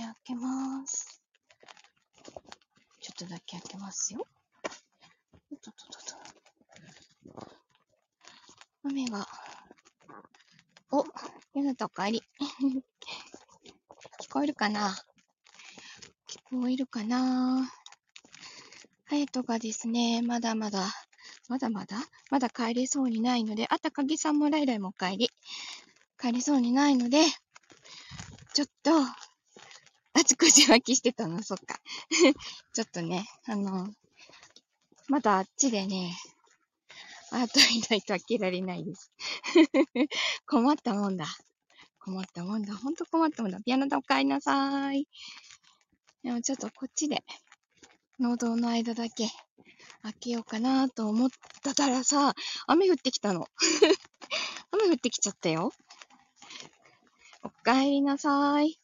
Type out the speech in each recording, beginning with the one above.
け開けます。ちょっとだけ開けますよ。おっとっとっと。雨が。お、ゆなとお帰り。聞こえるかな？聞こえるかな？ハヤトがですね、まだまだ、まだまだ？まだ帰れそうにないので、あたかぎさんもライライもお帰り。帰れそうにないので、ちょっと、あちこち脇きしてたの、そっか。ちょっとね、あの、まだあっちでね、あといないと開けられないです。困ったもんだ。困ったもんだ。ほんと困ったもんだ。ピアノだお帰りなさい。でもちょっとこっちで、農道の間だけ開けようかなと思ったからさ、雨降ってきたの。雨降ってきちゃったよ。お帰りなさい。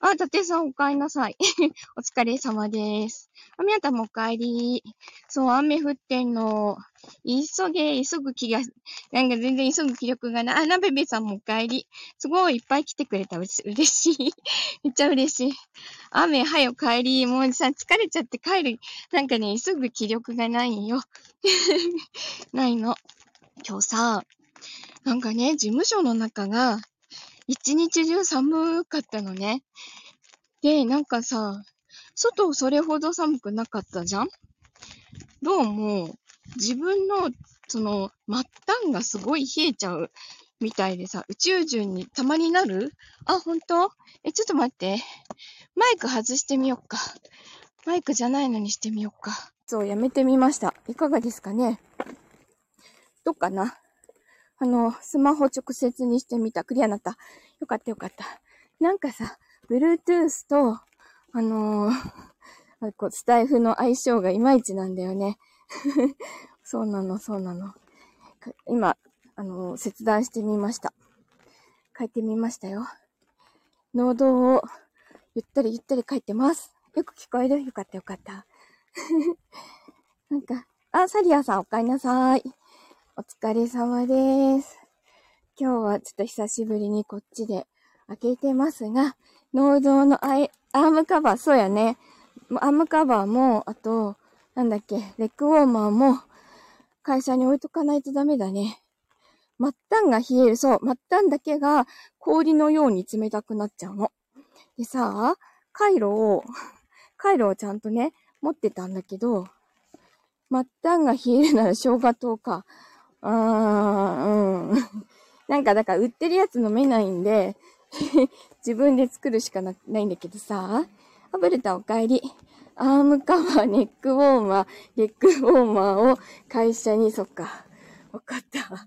あ、伊達さんお帰りなさい。お疲れ様です。あ、みやたもお帰り。そう、雨降ってんの。急げ、急ぐ気が、なんか全然急ぐ気力がない。あ、なべべさんもお帰り。すごいいっぱい来てくれた。うし嬉しい。めっちゃ嬉しい。雨、はよ帰り。もうさ、疲れちゃって帰る。なんかね、急ぐ気力がないよ。ないの。今日さ、なんかね、事務所の中が、一日中寒かったのね。で、なんかさ、外それほど寒くなかったじゃん？どうも、自分の、その、末端がすごい冷えちゃうみたいでさ、宇宙人にたまになる？あ、ほんとえ、ちょっと待って。マイク外してみよっか。マイクじゃないのにしてみよっか。そう、やめてみました。いかがですかね？どうかな？あの、スマホ直接にしてみた。クリアになった。よかったよかった。なんかさ、Bluetooth と、あのーこうスタイフの相性がいまいちなんだよね。そうなの、そうなの。今、あのー切断してみました。書いてみましたよ。農道をゆったりゆったり書いてます。よく聞こえる？よかったよかった。なんか、あ、サリアさんお帰りなさい。お疲れ様です。今日はちょっと久しぶりにこっちで開けてますが、農道のアイアームカバー、そうやね。アームカバーも、あと、なんだっけ、レッグウォーマーも、会社に置いとかないとダメだね。末端が冷える、そう、末端だけが氷のように冷たくなっちゃうの。でさ、カイロを、カイロをちゃんとね、持ってたんだけど、末端が冷えるなら生姜糖か。うー、なんか、だから売ってるやつ飲めないんで、自分で作るしかなないんだけどさ、あぶれたお帰り。アームカバー、ネックウォーマー、レッグウォーマーを会社に、そっか。わかった。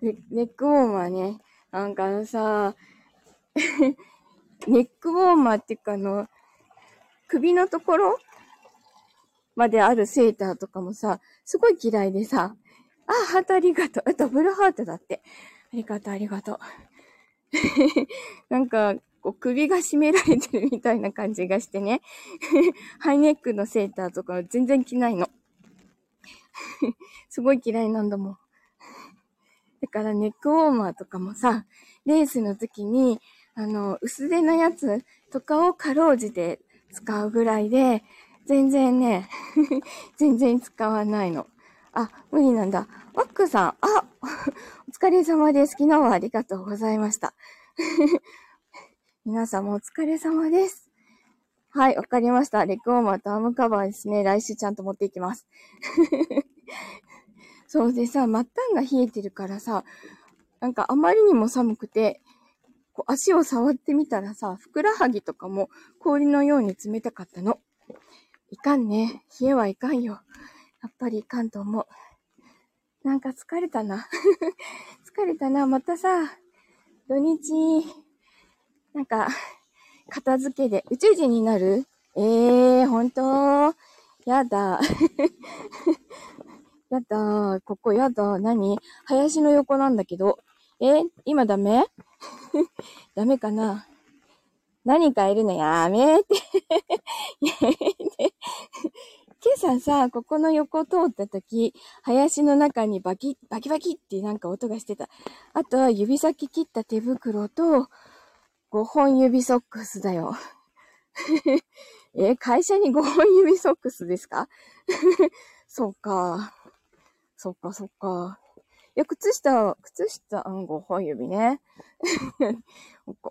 ネ ネックウォーマーね。なんかあのさ、ネックウォーマーっていうかあの、首のところまであるセーターとかもさ、すごい嫌いでさ、あ、ハートありがとう。あダブルハートだって。ありがとう、ありがとう。なんか、こう首が締められてるみたいな感じがしてね。ハイネックのセーターとか全然着ないの。すごい嫌いなんだもん。だからネックウォーマーとかもさ、レースの時に、あの、薄手のやつとかをかろうじて使うぐらいで、全然ね、全然使わないの。あ、無理なんだ。ワックさん、あ、お疲れ様です。昨日はありがとうございました。皆さんもお疲れ様です。はい、わかりました。レッグウォーマーとアームカバーですね。来週ちゃんと持っていきます。そうでさ、末端が冷えてるからさ、なんかあまりにも寒くて、こう足を触ってみたらさ、ふくらはぎとかも氷のように冷たかったの。いかんね。冷えはいかんよ。やっぱりいかんと思う。なんか疲れたな。疲れたな。またさ、土日、なんか、片付けで宇宙人になる？ええー、ほんとやだ。やだ。ここやだ。何？林の横なんだけど。え今ダメ？ダメかな？何かいるの？やめて。やめて。今朝さ、ここの横通った時、林の中にバキ、バキバキってなんか音がしてた。あとは指先切った手袋と、5本指ソックスだよ。え、会社に5本指ソックスですか？そっか。そっか、そっか。いや、靴下、靴下、うん、5本指ね。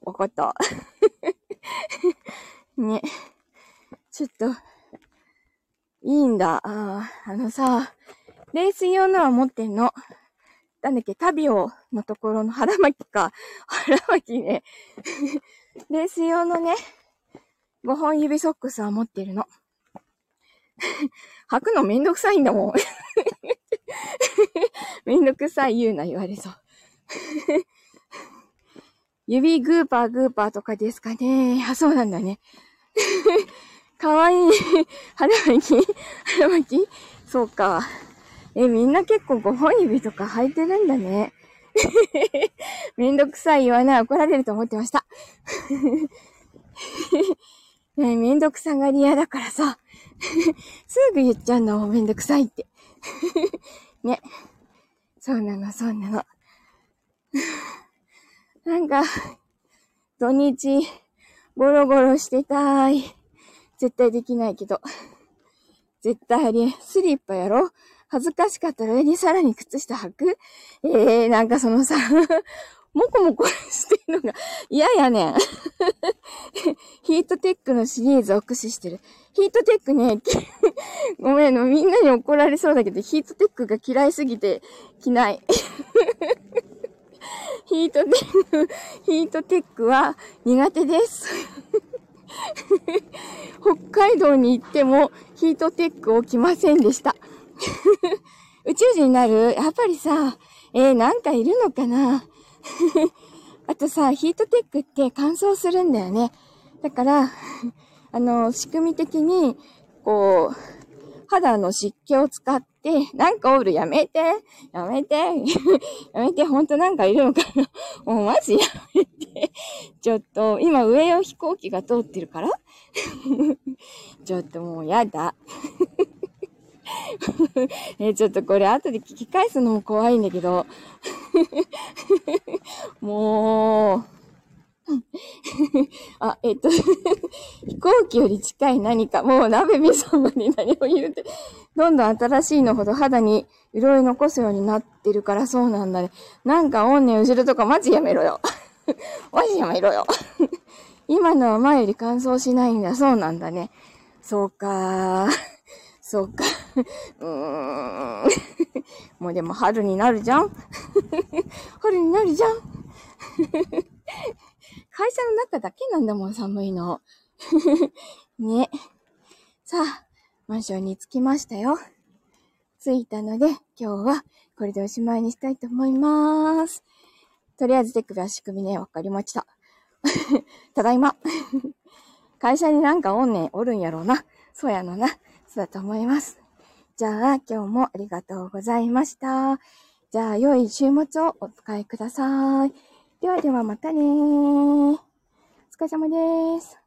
わかった。ね。ちょっと、いいんだ。ああのさ、レース用のは持ってんの。なんだっけ、タビオのところの腹巻きか。腹巻きね。レース用のね、5本指ソックスは持ってるの。履くのめんどくさいんだもん。めんどくさい言うな言われそう。指グーパーグーパーとかですかね。あ、そうなんだね。かわいい。腹巻き？腹巻き？そうか。え、みんな結構5本指とか履いてるんだね。めんどくさい言わない怒られると思ってました。ね、めんどくさがり屋だからさ。すぐ言っちゃうのめんどくさいって。ね。そうなの、そうなの。なんか、土日、ゴロゴロしてたい。絶対できないけど。絶対ありえ。スリッパやろ？恥ずかしかったら上にさらに靴下履く？ええー、なんかそのさ、もこもこしてるのが嫌やねん。ヒートテックのシリーズを駆使してる。ヒートテックね、ごめんの、みんなに怒られそうだけど、ヒートテックが嫌いすぎて着ない。ヒートテック、ヒートテックは苦手です。北海道に行ってもヒートテックを着ませんでした。宇宙人になる？やっぱりさ、えー、なんかいるのかな？あとさ、ヒートテックって乾燥するんだよね。だから、あの、仕組み的に、こう、肌の湿気を使って、なんかおる、やめて、やめて、やめて、ほんとなんかいるのかな もうマジやめて。ちょっと、今上を飛行機が通ってるから ちょっともうやだ。え、ちょっとこれ後で聞き返すのも怖いんだけど。もう、あ、えっと飛行機より近い何か、もう鍋みそまで何を言うて、どんどん新しいのほど肌に潤い残すようになってるからそうなんだね。なんかおんねん後ろとかマジやめろよ。マジやめろよ。今のは前より乾燥しないんだ。そうなんだね。そうかー。そうか。うーん。もうでも春になるじゃん春になるじゃん会社の中だけなんだもん、寒いの。ね。さあ、マンションに着きましたよ。着いたので、今日はこれでおしまいにしたいと思います。とりあえず手首は仕組みね、わかりました。ただいま。会社になんかおんねんおるんやろうな。そうやのな。そうだと思います。じゃあ、今日もありがとうございました。じゃあ、良い週末をお使いください。ではではまたねー。お疲れ様です。